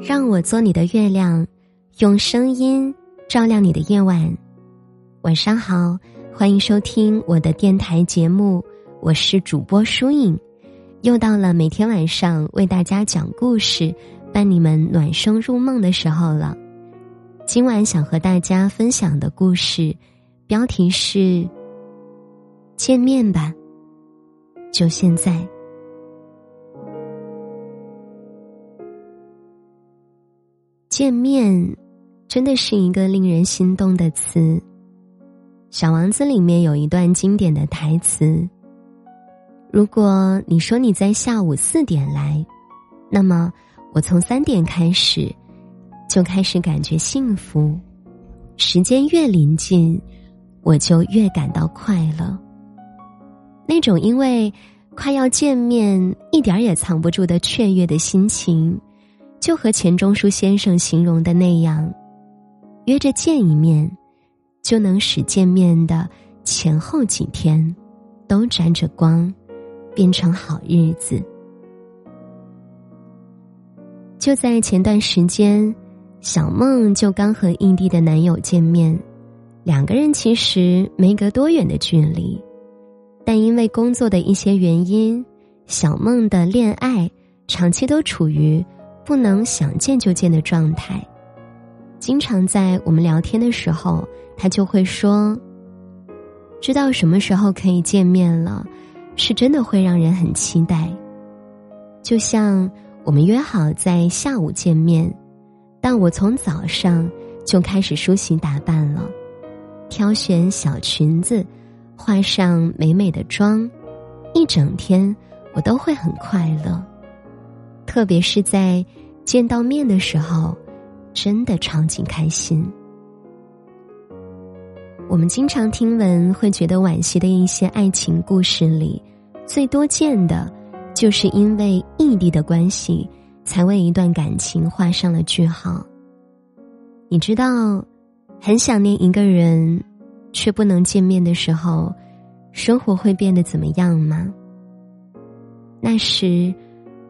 让我做你的月亮，用声音照亮你的夜晚。晚上好，欢迎收听我的电台节目，我是主播舒影。又到了每天晚上为大家讲故事、伴你们暖声入梦的时候了。今晚想和大家分享的故事，标题是“见面吧，就现在”。见面，真的是一个令人心动的词。《小王子》里面有一段经典的台词：“如果你说你在下午四点来，那么我从三点开始就开始感觉幸福。时间越临近，我就越感到快乐。那种因为快要见面，一点也藏不住的雀跃的心情。”就和钱钟书先生形容的那样，约着见一面，就能使见面的前后几天都沾着光，变成好日子。就在前段时间，小梦就刚和异地的男友见面，两个人其实没隔多远的距离，但因为工作的一些原因，小梦的恋爱长期都处于。不能想见就见的状态，经常在我们聊天的时候，他就会说：“知道什么时候可以见面了，是真的会让人很期待。”就像我们约好在下午见面，但我从早上就开始梳洗打扮了，挑选小裙子，化上美美的妆，一整天我都会很快乐。特别是在见到面的时候，真的超级开心。我们经常听闻会觉得惋惜的一些爱情故事里，最多见的，就是因为异地的关系，才为一段感情画上了句号。你知道，很想念一个人，却不能见面的时候，生活会变得怎么样吗？那时。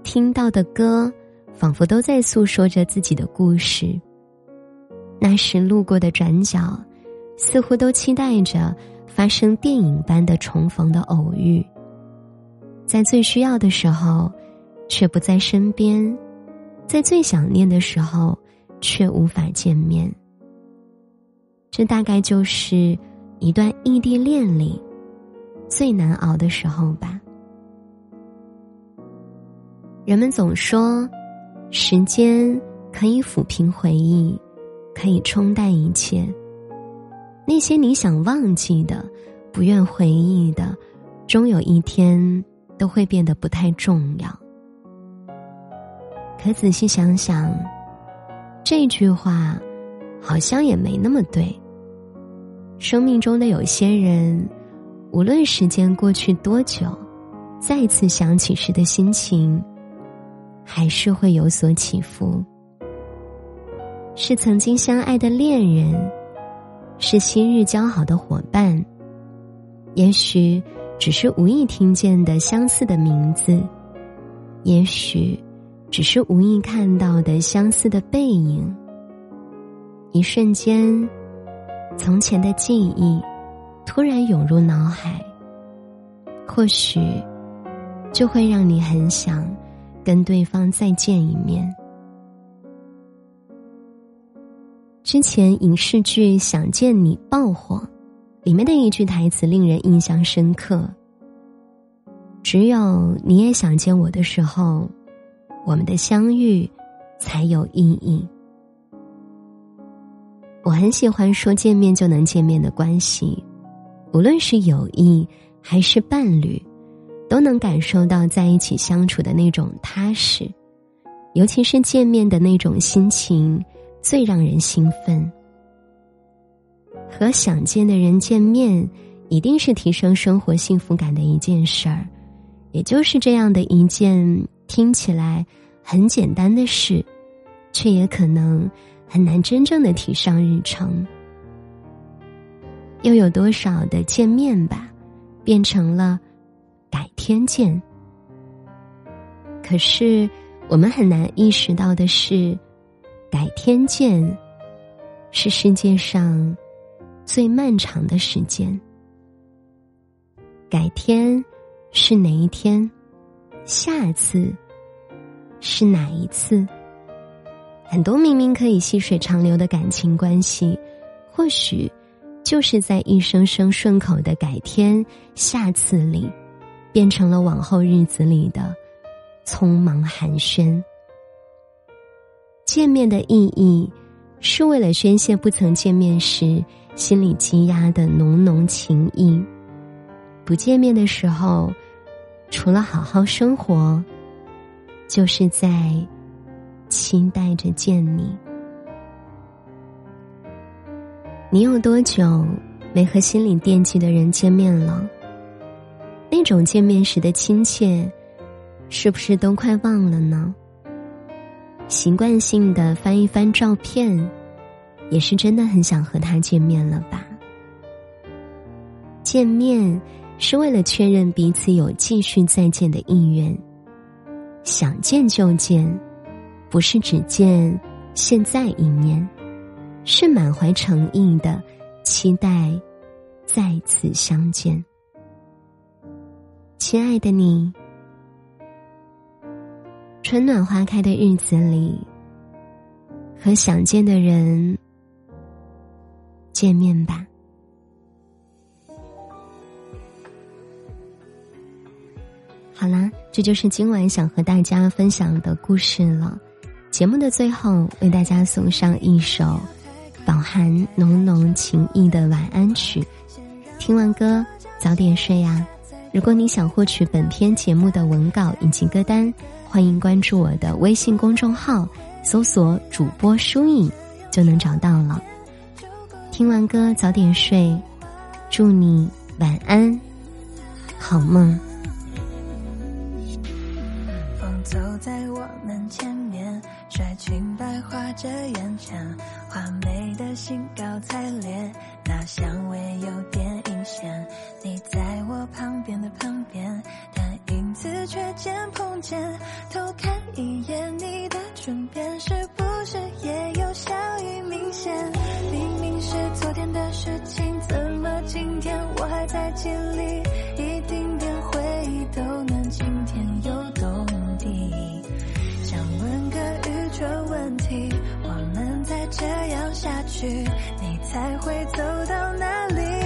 听到的歌，仿佛都在诉说着自己的故事。那时路过的转角，似乎都期待着发生电影般的重逢的偶遇。在最需要的时候，却不在身边；在最想念的时候，却无法见面。这大概就是一段异地恋里最难熬的时候吧。人们总说，时间可以抚平回忆，可以冲淡一切。那些你想忘记的、不愿回忆的，终有一天都会变得不太重要。可仔细想想，这句话好像也没那么对。生命中的有些人，无论时间过去多久，再次想起时的心情。还是会有所起伏。是曾经相爱的恋人，是昔日交好的伙伴，也许只是无意听见的相似的名字，也许只是无意看到的相似的背影。一瞬间，从前的记忆突然涌入脑海，或许就会让你很想。跟对方再见一面。之前影视剧《想见你》爆火，里面的一句台词令人印象深刻：“只有你也想见我的时候，我们的相遇才有意义。”我很喜欢说见面就能见面的关系，无论是友谊还是伴侣。都能感受到在一起相处的那种踏实，尤其是见面的那种心情，最让人兴奋。和想见的人见面，一定是提升生活幸福感的一件事儿，也就是这样的一件听起来很简单的事，却也可能很难真正的提上日程。又有多少的见面吧，变成了。改天见。可是，我们很难意识到的是，改天见是世界上最漫长的时间。改天是哪一天？下次是哪一次？很多明明可以细水长流的感情关系，或许就是在一声声顺口的“改天”“下次”里，变成了往后日子里的匆忙寒暄。见面的意义，是为了宣泄不曾见面时心里积压的浓浓情谊；不见面的时候，除了好好生活，就是在。期待着见你。你有多久没和心里惦记的人见面了？种见面时的亲切，是不是都快忘了呢？习惯性的翻一翻照片，也是真的很想和他见面了吧？见面是为了确认彼此有继续再见的意愿，想见就见。不是只见现在一面，是满怀诚意的期待再次相见。亲爱的你，春暖花开的日子里，和想见的人见面吧。好啦，这就是今晚想和大家分享的故事了。节目的最后，为大家送上一首饱含浓浓情意的晚安曲。听完歌，早点睡呀！如果你想获取本篇节目的文稿以及歌单，欢迎关注我的微信公众号，搜索“主播疏影”就能找到了。听完歌，早点睡，祝你晚安，好梦。风走在我们前面。甩裙摆画着眼圈，画眉的兴高采烈，那香味有点现。你在我旁边的旁边，但影子却见碰见。偷看一眼你的唇边，是不是也有笑意明显？明明是昨天的事情，怎么今天我还在经历？一丁点回忆都能惊天又动地。想问个。愚蠢问题，我们再这样下去，你才会走到哪里？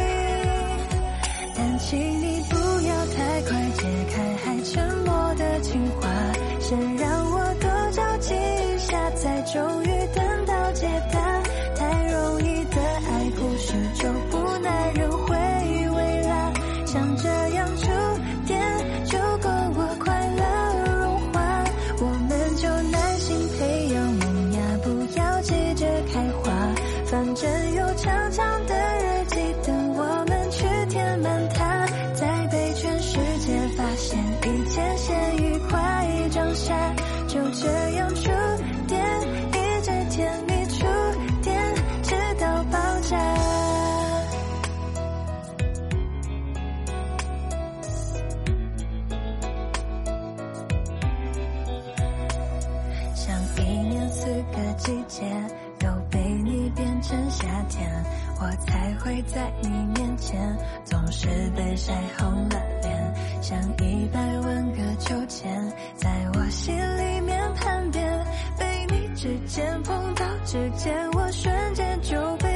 请你个季节都被你。变成夏天，我才会在你面前总是被晒红了脸，像一百万个秋千在我心里面盘旋，被你指尖碰到指尖。我瞬间就。被